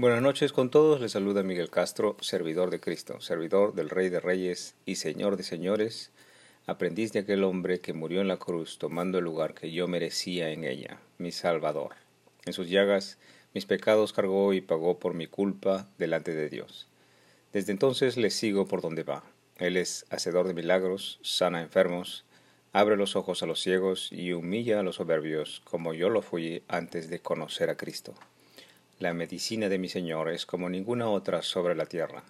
Buenas noches con todos, les saluda Miguel Castro, servidor de Cristo, servidor del Rey de Reyes y Señor de Señores, aprendiz de aquel hombre que murió en la cruz tomando el lugar que yo merecía en ella, mi Salvador. En sus llagas mis pecados cargó y pagó por mi culpa delante de Dios. Desde entonces le sigo por donde va. Él es hacedor de milagros, sana enfermos, abre los ojos a los ciegos y humilla a los soberbios, como yo lo fui antes de conocer a Cristo. La medicina de mi Señor es como ninguna otra sobre la tierra.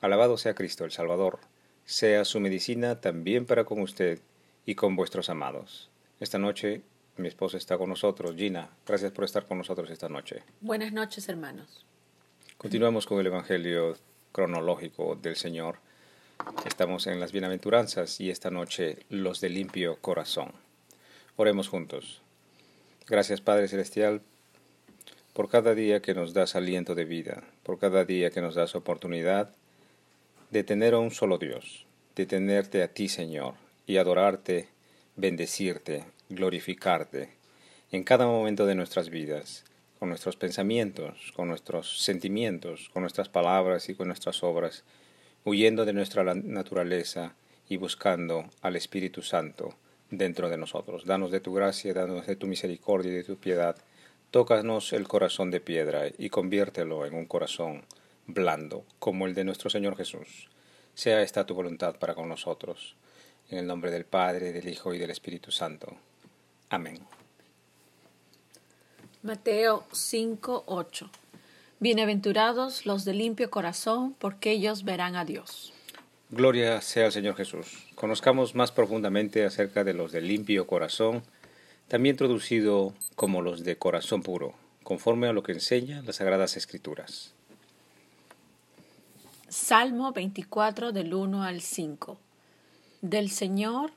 Alabado sea Cristo el Salvador, sea su medicina también para con usted y con vuestros amados. Esta noche mi esposa está con nosotros. Gina, gracias por estar con nosotros esta noche. Buenas noches, hermanos. Continuamos con el Evangelio cronológico del Señor. Estamos en las bienaventuranzas y esta noche los de limpio corazón. Oremos juntos. Gracias Padre Celestial por cada día que nos das aliento de vida, por cada día que nos das oportunidad de tener a un solo Dios, de tenerte a ti Señor y adorarte, bendecirte, glorificarte en cada momento de nuestras vidas, con nuestros pensamientos, con nuestros sentimientos, con nuestras palabras y con nuestras obras, huyendo de nuestra naturaleza y buscando al Espíritu Santo dentro de nosotros. Danos de tu gracia, danos de tu misericordia y de tu piedad Tócanos el corazón de piedra y conviértelo en un corazón blando, como el de nuestro Señor Jesús. Sea esta tu voluntad para con nosotros. En el nombre del Padre, del Hijo y del Espíritu Santo. Amén. Mateo 5:8 Bienaventurados los de limpio corazón, porque ellos verán a Dios. Gloria sea al Señor Jesús. Conozcamos más profundamente acerca de los de limpio corazón también traducido como los de corazón puro, conforme a lo que enseña las Sagradas Escrituras. Salmo 24 del 1 al 5. Del Señor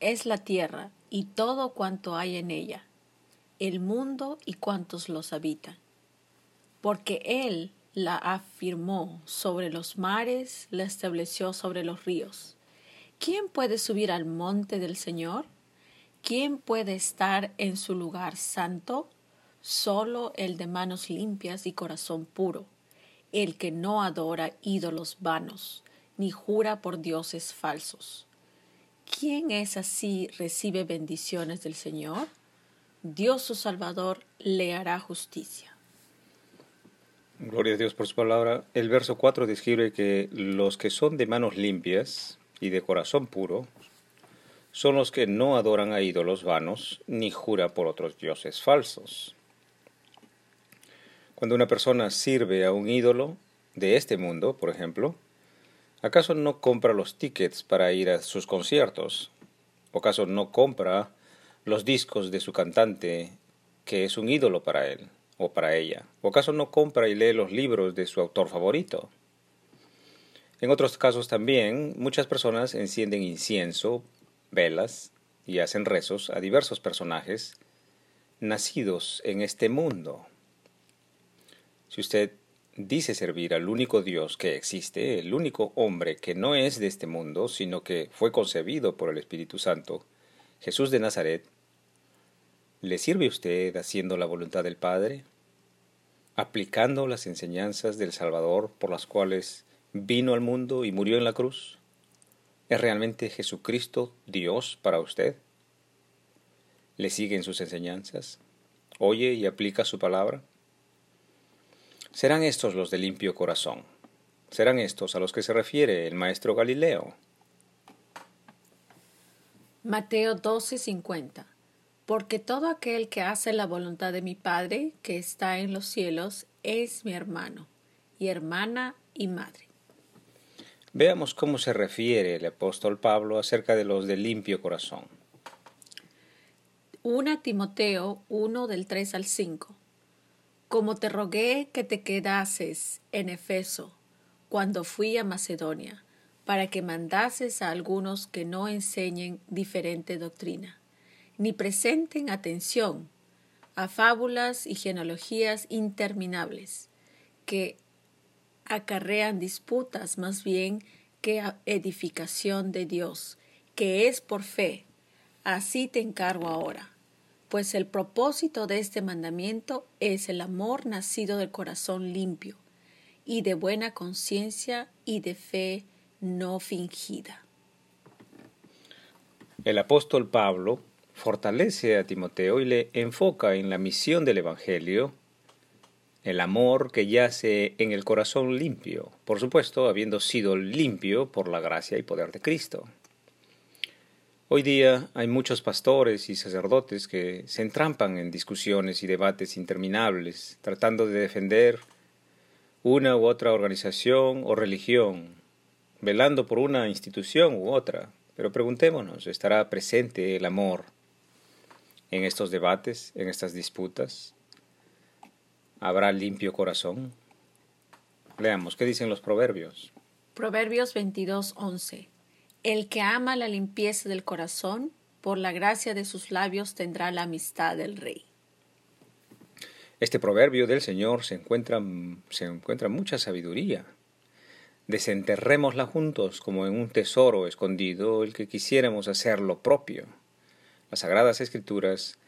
es la tierra y todo cuanto hay en ella, el mundo y cuantos los habitan. Porque Él la afirmó sobre los mares, la estableció sobre los ríos. ¿Quién puede subir al monte del Señor? ¿Quién puede estar en su lugar santo? Solo el de manos limpias y corazón puro, el que no adora ídolos vanos, ni jura por dioses falsos. ¿Quién es así recibe bendiciones del Señor? Dios su Salvador le hará justicia. Gloria a Dios por su palabra. El verso 4 describe que los que son de manos limpias y de corazón puro son los que no adoran a ídolos vanos ni jura por otros dioses falsos. Cuando una persona sirve a un ídolo de este mundo, por ejemplo, ¿acaso no compra los tickets para ir a sus conciertos? ¿O acaso no compra los discos de su cantante que es un ídolo para él o para ella? ¿O acaso no compra y lee los libros de su autor favorito? En otros casos también, muchas personas encienden incienso velas y hacen rezos a diversos personajes nacidos en este mundo. Si usted dice servir al único Dios que existe, el único hombre que no es de este mundo, sino que fue concebido por el Espíritu Santo, Jesús de Nazaret, ¿le sirve usted haciendo la voluntad del Padre? ¿Aplicando las enseñanzas del Salvador por las cuales vino al mundo y murió en la cruz? ¿Es realmente Jesucristo Dios para usted? ¿Le siguen sus enseñanzas? ¿Oye y aplica su palabra? Serán estos los de limpio corazón. Serán estos a los que se refiere el maestro Galileo. Mateo 12:50 Porque todo aquel que hace la voluntad de mi Padre que está en los cielos es mi hermano y hermana y madre. Veamos cómo se refiere el apóstol Pablo acerca de los de limpio corazón. 1 Timoteo 1 del 3 al 5. Como te rogué que te quedases en Efeso cuando fui a Macedonia, para que mandases a algunos que no enseñen diferente doctrina, ni presenten atención a fábulas y genealogías interminables, que acarrean disputas más bien que edificación de Dios, que es por fe. Así te encargo ahora, pues el propósito de este mandamiento es el amor nacido del corazón limpio y de buena conciencia y de fe no fingida. El apóstol Pablo fortalece a Timoteo y le enfoca en la misión del Evangelio, el amor que yace en el corazón limpio, por supuesto, habiendo sido limpio por la gracia y poder de Cristo. Hoy día hay muchos pastores y sacerdotes que se entrampan en discusiones y debates interminables, tratando de defender una u otra organización o religión, velando por una institución u otra. Pero preguntémonos, ¿estará presente el amor en estos debates, en estas disputas? ¿Habrá limpio corazón? Leamos, ¿qué dicen los proverbios? Proverbios 22:11 El que ama la limpieza del corazón, por la gracia de sus labios tendrá la amistad del rey. Este proverbio del Señor se encuentra, se encuentra mucha sabiduría. Desenterrémosla juntos como en un tesoro escondido el que quisiéramos hacer lo propio. Las Sagradas Escrituras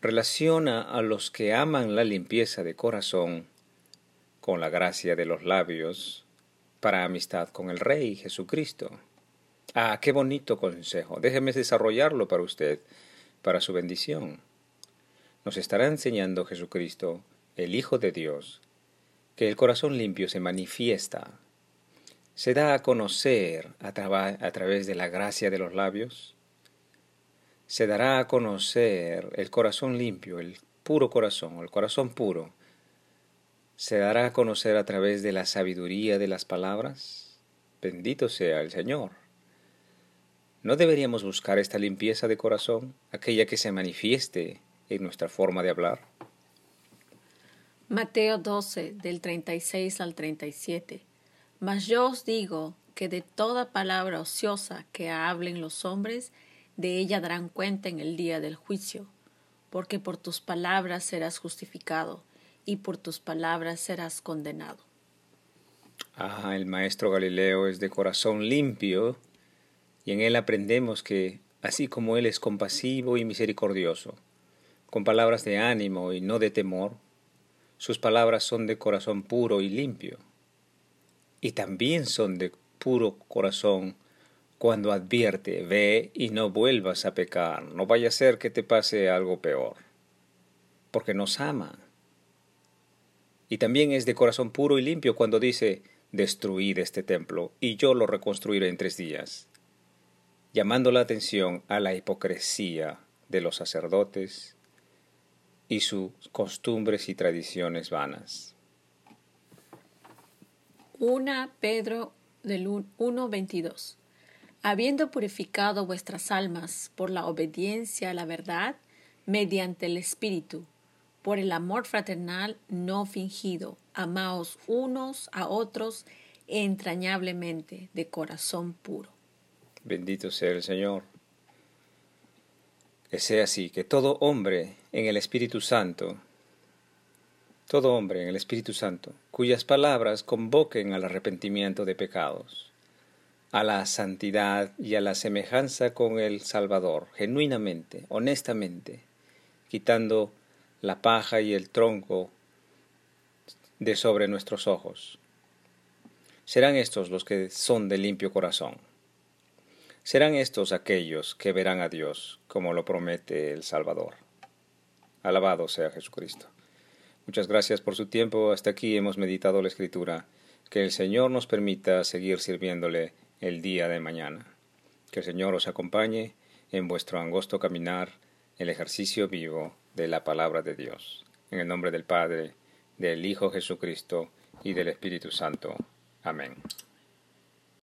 relaciona a los que aman la limpieza de corazón con la gracia de los labios para amistad con el Rey Jesucristo. Ah, qué bonito consejo. Déjeme desarrollarlo para usted, para su bendición nos estará enseñando Jesucristo, el Hijo de Dios, que el corazón limpio se manifiesta, se da a conocer a, a, través de la gracia de los labios, se dará a conocer el corazón limpio, el puro corazón, el corazón puro, se dará a conocer a través de la sabiduría de las palabras. Bendito sea el Señor. ¿No deberíamos buscar esta limpieza de corazón, aquella que se manifieste en nuestra forma de hablar. Mateo 12, del 36 al 37. Mas yo os digo que de toda palabra ociosa que hablen los hombres, de ella darán cuenta en el día del juicio, porque por tus palabras serás justificado y por tus palabras serás condenado. Ah, el maestro Galileo es de corazón limpio y en él aprendemos que, así como él es compasivo y misericordioso, con palabras de ánimo y no de temor. Sus palabras son de corazón puro y limpio. Y también son de puro corazón cuando advierte, ve y no vuelvas a pecar, no vaya a ser que te pase algo peor, porque nos ama. Y también es de corazón puro y limpio cuando dice, destruid este templo y yo lo reconstruiré en tres días, llamando la atención a la hipocresía de los sacerdotes y sus costumbres y tradiciones vanas. 1 Pedro del 1.22 Habiendo purificado vuestras almas por la obediencia a la verdad, mediante el Espíritu, por el amor fraternal no fingido, amaos unos a otros entrañablemente de corazón puro. Bendito sea el Señor. Que sea así, que todo hombre en el Espíritu Santo, todo hombre en el Espíritu Santo, cuyas palabras convoquen al arrepentimiento de pecados, a la santidad y a la semejanza con el Salvador, genuinamente, honestamente, quitando la paja y el tronco de sobre nuestros ojos. Serán estos los que son de limpio corazón Serán estos aquellos que verán a Dios, como lo promete el Salvador. Alabado sea Jesucristo. Muchas gracias por su tiempo. Hasta aquí hemos meditado la Escritura. Que el Señor nos permita seguir sirviéndole el día de mañana. Que el Señor os acompañe en vuestro angosto caminar, el ejercicio vivo de la palabra de Dios. En el nombre del Padre, del Hijo Jesucristo y del Espíritu Santo. Amén.